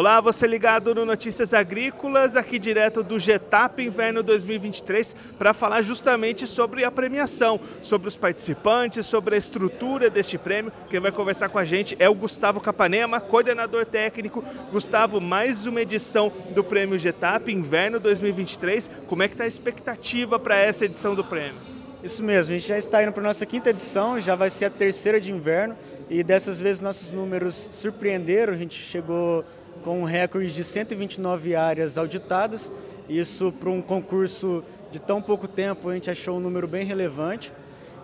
Olá, você ligado no Notícias Agrícolas, aqui direto do Getap Inverno 2023, para falar justamente sobre a premiação, sobre os participantes, sobre a estrutura deste prêmio. Quem vai conversar com a gente é o Gustavo Capanema, coordenador técnico. Gustavo, mais uma edição do Prêmio Getap Inverno 2023. Como é que está a expectativa para essa edição do prêmio? Isso mesmo, a gente já está indo para a nossa quinta edição, já vai ser a terceira de inverno e dessas vezes nossos números surpreenderam, a gente chegou com um recorde de 129 áreas auditadas. Isso para um concurso de tão pouco tempo, a gente achou um número bem relevante.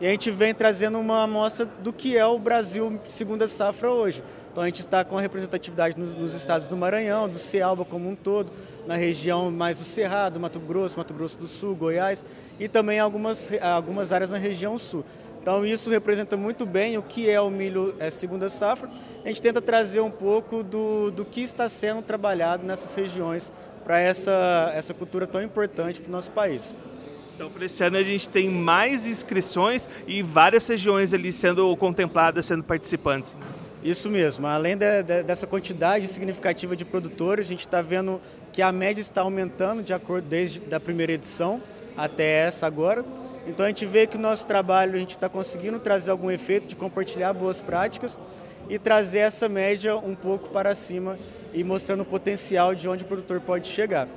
E a gente vem trazendo uma amostra do que é o Brasil segunda safra hoje. Então a gente está com a representatividade nos, nos, estados do Maranhão, do Cealba como um todo, na região mais do Cerrado, Mato Grosso, Mato Grosso do Sul, Goiás e também algumas, algumas áreas na região sul. Então isso representa muito bem o que é o milho é, segunda safra. A gente tenta trazer um pouco do, do que está sendo trabalhado nessas regiões para essa, essa cultura tão importante para o nosso país. Então, para esse ano a gente tem mais inscrições e várias regiões ali sendo contempladas, sendo participantes. Isso mesmo. Além de, de, dessa quantidade significativa de produtores, a gente está vendo que a média está aumentando de acordo desde a primeira edição até essa agora. Então a gente vê que o nosso trabalho a gente está conseguindo trazer algum efeito de compartilhar boas práticas e trazer essa média um pouco para cima e mostrando o potencial de onde o produtor pode chegar.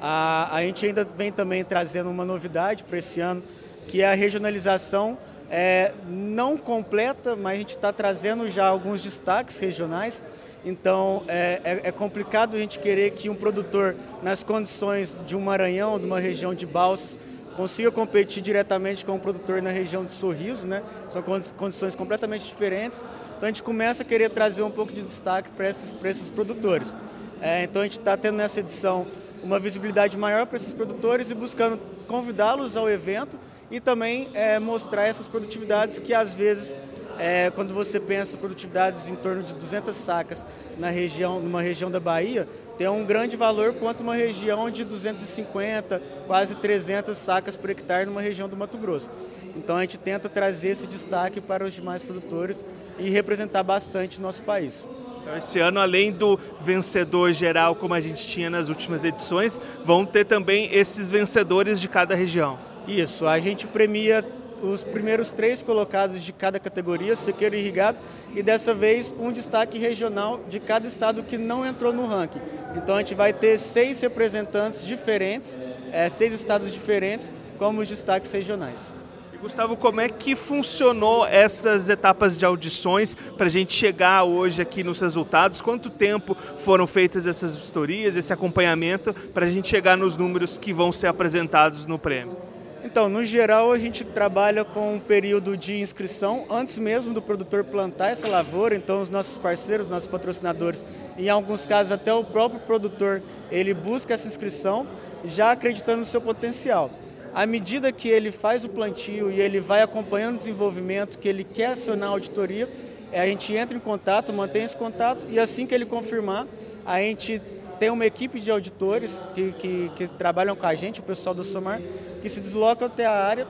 A, a gente ainda vem também trazendo uma novidade para esse ano, que é a regionalização é, não completa, mas a gente está trazendo já alguns destaques regionais. Então é, é, é, complicado a gente querer que um produtor, nas condições de um Maranhão, de uma região de Balsas, consiga competir diretamente com o produtor na região de Sorriso, né? São condições completamente diferentes. Então a gente começa a querer trazer um pouco de destaque para esses, esses produtores. É, então a gente está tendo nessa edição uma visibilidade maior para esses produtores e buscando convidá-los ao evento e também é, mostrar essas produtividades que às vezes é, quando você pensa produtividades em torno de 200 sacas na região, numa região da Bahia, tem um grande valor quanto uma região de 250, quase 300 sacas por hectare numa região do Mato Grosso. Então a gente tenta trazer esse destaque para os demais produtores e representar bastante o nosso país. Então, esse ano, além do vencedor geral, como a gente tinha nas últimas edições, vão ter também esses vencedores de cada região. Isso, a gente premia os primeiros três colocados de cada categoria, sequeiro e irrigado, e dessa vez um destaque regional de cada estado que não entrou no ranking. Então a gente vai ter seis representantes diferentes, é, seis estados diferentes, como os destaques regionais. Gustavo, como é que funcionou essas etapas de audições para a gente chegar hoje aqui nos resultados? Quanto tempo foram feitas essas vistorias, esse acompanhamento, para a gente chegar nos números que vão ser apresentados no prêmio? Então, no geral, a gente trabalha com um período de inscrição antes mesmo do produtor plantar essa lavoura. Então, os nossos parceiros, nossos patrocinadores, em alguns casos até o próprio produtor, ele busca essa inscrição já acreditando no seu potencial. À medida que ele faz o plantio e ele vai acompanhando o desenvolvimento, que ele quer acionar a auditoria, a gente entra em contato, mantém esse contato e assim que ele confirmar, a gente tem uma equipe de auditores que, que, que trabalham com a gente, o pessoal do SOMAR, que se deslocam até a área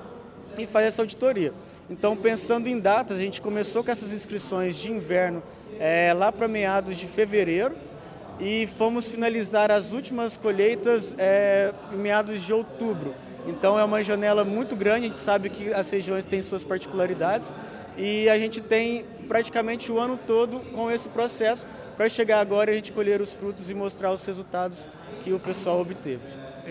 e faz essa auditoria. Então, pensando em datas, a gente começou com essas inscrições de inverno é, lá para meados de fevereiro e fomos finalizar as últimas colheitas é, em meados de outubro. Então, é uma janela muito grande, a gente sabe que as regiões têm suas particularidades e a gente tem praticamente o ano todo com esse processo para chegar agora e a gente colher os frutos e mostrar os resultados que o pessoal obteve.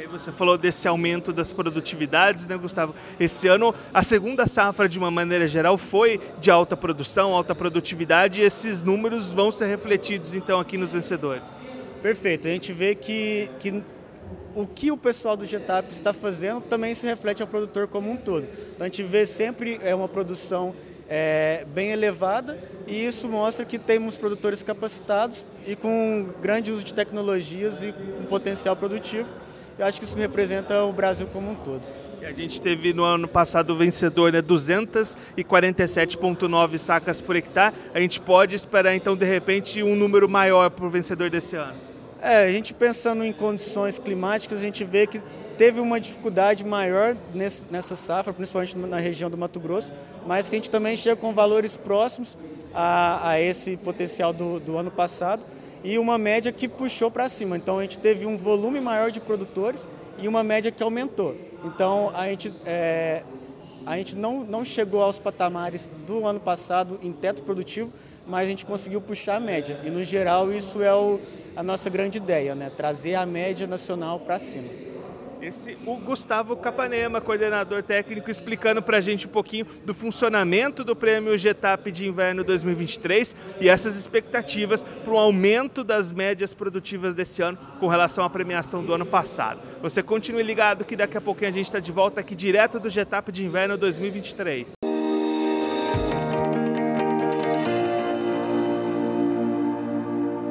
Você falou desse aumento das produtividades, né, Gustavo? Esse ano, a segunda safra, de uma maneira geral, foi de alta produção, alta produtividade, e esses números vão ser refletidos, então, aqui nos vencedores. Perfeito. A gente vê que, que o que o pessoal do Getap está fazendo também se reflete ao produtor como um todo. A gente vê sempre é uma produção é, bem elevada e isso mostra que temos produtores capacitados e com grande uso de tecnologias e um potencial produtivo. Eu acho que isso representa o Brasil como um todo. A gente teve no ano passado o vencedor, né, 247,9 sacas por hectare. A gente pode esperar então de repente um número maior para o vencedor desse ano? É, a gente pensando em condições climáticas, a gente vê que teve uma dificuldade maior nessa safra, principalmente na região do Mato Grosso, mas que a gente também chega com valores próximos a, a esse potencial do, do ano passado e uma média que puxou para cima. Então a gente teve um volume maior de produtores e uma média que aumentou. Então a gente, é, a gente não, não chegou aos patamares do ano passado em teto produtivo, mas a gente conseguiu puxar a média. E no geral isso é o, a nossa grande ideia, né? trazer a média nacional para cima. Esse o Gustavo Capanema, coordenador técnico, explicando para a gente um pouquinho do funcionamento do prêmio GETAP de inverno 2023 e essas expectativas para o aumento das médias produtivas desse ano com relação à premiação do ano passado. Você continue ligado que daqui a pouquinho a gente está de volta aqui direto do GETAP de inverno 2023.